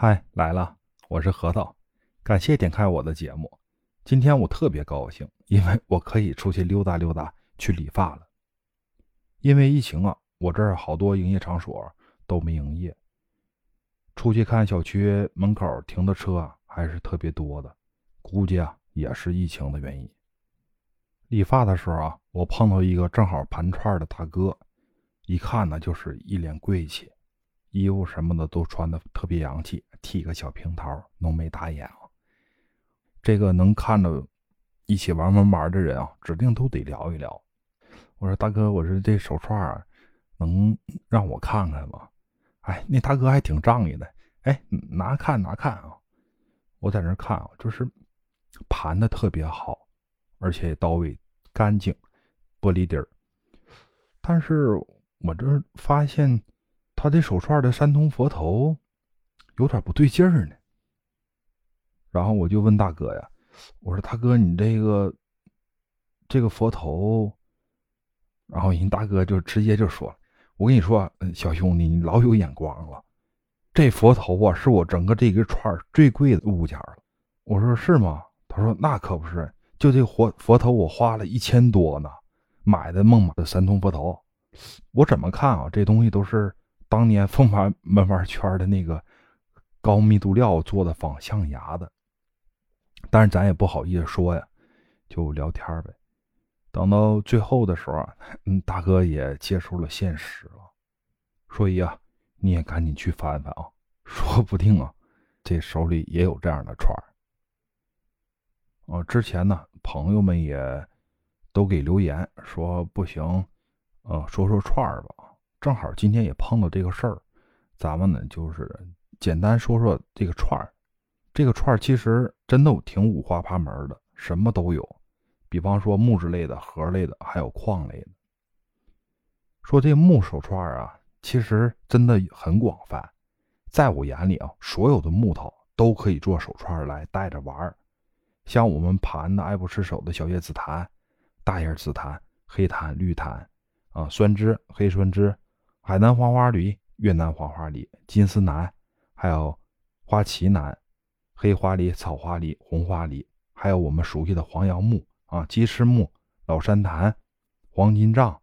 嗨，来了，我是核桃，感谢点开我的节目。今天我特别高兴，因为我可以出去溜达溜达，去理发了。因为疫情啊，我这儿好多营业场所都没营业。出去看小区门口停的车啊，还是特别多的，估计啊也是疫情的原因。理发的时候啊，我碰到一个正好盘串的大哥，一看呢就是一脸贵气，衣服什么的都穿的特别洋气。剃个小平头，浓眉大眼啊！这个能看着一起玩玩玩的人啊，指定都得聊一聊。我说大哥，我说这手串啊，能让我看看吗？哎，那大哥还挺仗义的，哎，拿看拿看啊！我在那看啊，就是盘的特别好，而且到位干净，玻璃底儿。但是我这发现他这手串的三通佛头。有点不对劲儿呢，然后我就问大哥呀，我说大哥，你这个这个佛头，然后人大哥就直接就说我跟你说，小兄弟，你老有眼光了，这佛头啊，是我整个这个串最贵的物件了。我说是吗？他说那可不是，就这佛佛头，我花了一千多呢，买的孟买的三通佛头。我怎么看啊？这东西都是当年凤凰门玩圈的那个。高密度料做的仿象牙的，但是咱也不好意思说呀，就聊天呗。等到最后的时候啊，嗯，大哥也接受了现实了，所以啊，你也赶紧去翻翻啊，说不定啊，这手里也有这样的串儿。之前呢，朋友们也都给留言说不行，呃，说说串儿吧。正好今天也碰到这个事儿，咱们呢就是。简单说说这个串儿，这个串儿其实真的挺五花八门的，什么都有。比方说木质类的、盒类的，还有矿类的。说这木手串啊，其实真的很广泛。在我眼里啊，所有的木头都可以做手串来戴着玩儿。像我们盘的爱不释手的小叶紫檀、大叶紫檀、黑檀、绿檀啊，酸枝、黑酸枝、海南黄花梨、越南黄花梨、金丝楠。还有花旗楠、黑花梨、草花梨、红花梨，还有我们熟悉的黄杨木啊、鸡翅木、老山檀、黄金杖、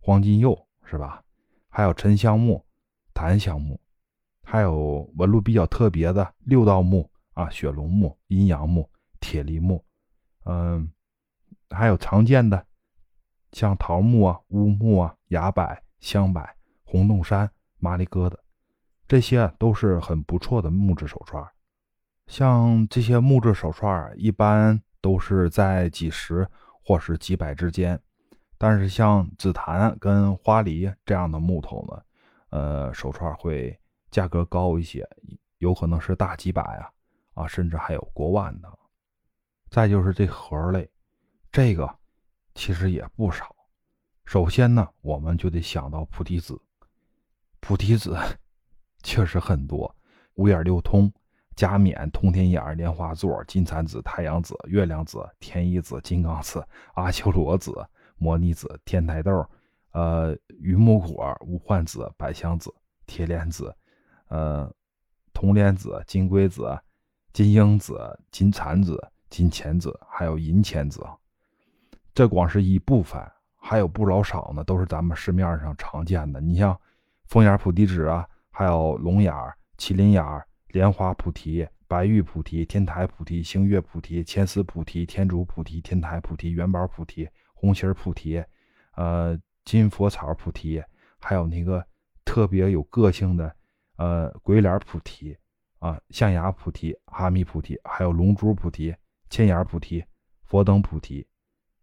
黄金柚，是吧？还有沉香木、檀香木，还有纹路比较特别的六道木啊、雪龙木、阴阳木、铁梨木，嗯，还有常见的像桃木啊、乌木啊、崖柏、香柏、红洞杉、麻里疙瘩。这些都是很不错的木质手串，像这些木质手串一般都是在几十或是几百之间，但是像紫檀跟花梨这样的木头呢，呃，手串会价格高一些，有可能是大几百啊，啊，甚至还有过万的。再就是这盒类，这个其实也不少。首先呢，我们就得想到菩提子，菩提子。确实很多，五眼六通、加冕、通天眼、莲花座、金蝉子、太阳子、月亮子、天一子、金刚子、阿修罗子、摩尼子、天台豆、呃榆木果、无患子、百香子、铁莲子、呃铜莲子、金龟子、金鹰子、金蝉子、金钱子，还有银钱子。这光是一部分，还有不老少呢，都是咱们市面上常见的。你像凤眼菩提子啊。还有龙眼儿、麒麟眼儿、莲花菩提、白玉菩提、天台菩提、星月菩提、千丝菩提、天竺菩提、天台菩提、元宝菩提、红心菩提，呃，金佛草菩提，还有那个特别有个性的，呃，鬼脸菩提啊，象牙菩提、哈密菩提，还有龙珠菩提、千眼菩提、佛灯菩提，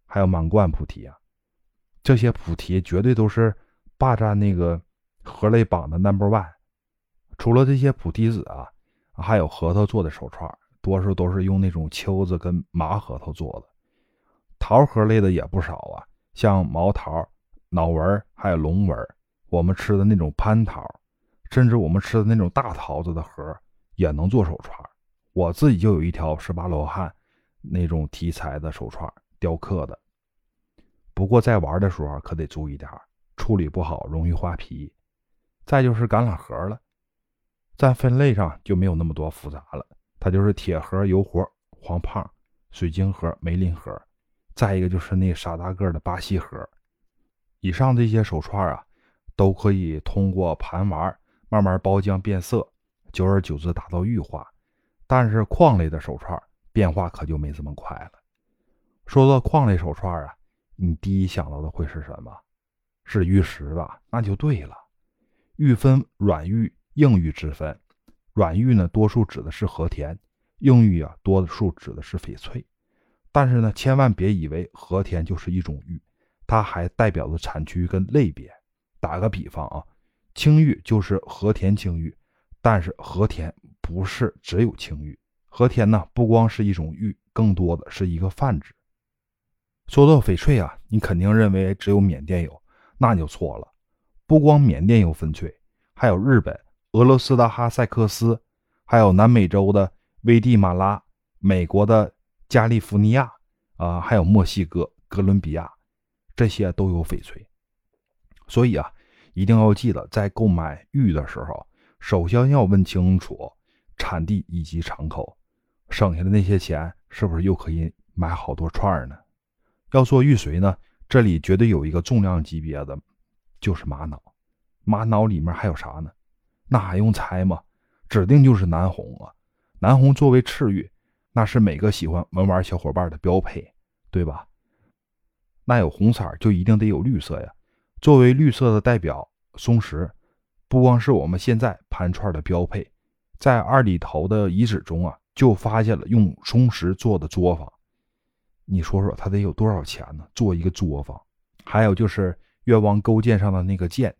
还有满贯菩提啊，这些菩提绝对都是霸占那个盒类榜的 number one。除了这些菩提子啊，还有核桃做的手串，多数都是用那种秋子跟麻核桃做的。桃核类的也不少啊，像毛桃、脑纹还有龙纹，我们吃的那种蟠桃，甚至我们吃的那种大桃子的核也能做手串。我自己就有一条十八罗汉那种题材的手串，雕刻的。不过在玩的时候可得注意点，处理不好容易画皮。再就是橄榄核了。在分类上就没有那么多复杂了，它就是铁盒、油盒、黄胖、水晶盒、梅林盒，再一个就是那傻大个的巴西盒。以上这些手串啊，都可以通过盘玩慢慢包浆变色，久而久之达到玉化。但是矿类的手串变化可就没这么快了。说到矿类手串啊，你第一想到的会是什么？是玉石吧？那就对了。玉分软玉、硬玉之分，软玉呢，多数指的是和田；硬玉啊，多数指的是翡翠。但是呢，千万别以为和田就是一种玉，它还代表着产区跟类别。打个比方啊，青玉就是和田青玉，但是和田不是只有青玉，和田呢不光是一种玉，更多的是一个泛指。说到翡翠啊，你肯定认为只有缅甸有，那就错了。不光缅甸有翡翠，还有日本、俄罗斯的哈萨克斯，还有南美洲的危地马拉、美国的加利福尼亚啊，还有墨西哥、哥伦比亚，这些都有翡翠。所以啊，一定要记得在购买玉的时候，首先要问清楚产地以及敞口，省下的那些钱是不是又可以买好多串呢？要说玉髓呢，这里绝对有一个重量级别的。就是玛瑙，玛瑙里面还有啥呢？那还用猜吗？指定就是南红啊！南红作为赤玉，那是每个喜欢文玩小伙伴的标配，对吧？那有红色就一定得有绿色呀。作为绿色的代表，松石不光是我们现在盘串的标配，在二里头的遗址中啊，就发现了用松石做的作坊。你说说，他得有多少钱呢？做一个作坊，还有就是。越王勾践上的那个剑，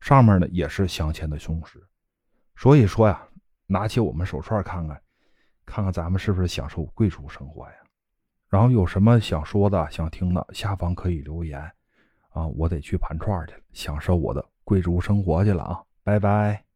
上面呢也是镶嵌的松石。所以说呀，拿起我们手串看看，看看咱们是不是享受贵族生活呀？然后有什么想说的、想听的，下方可以留言啊！我得去盘串去了，享受我的贵族生活去了啊！拜拜。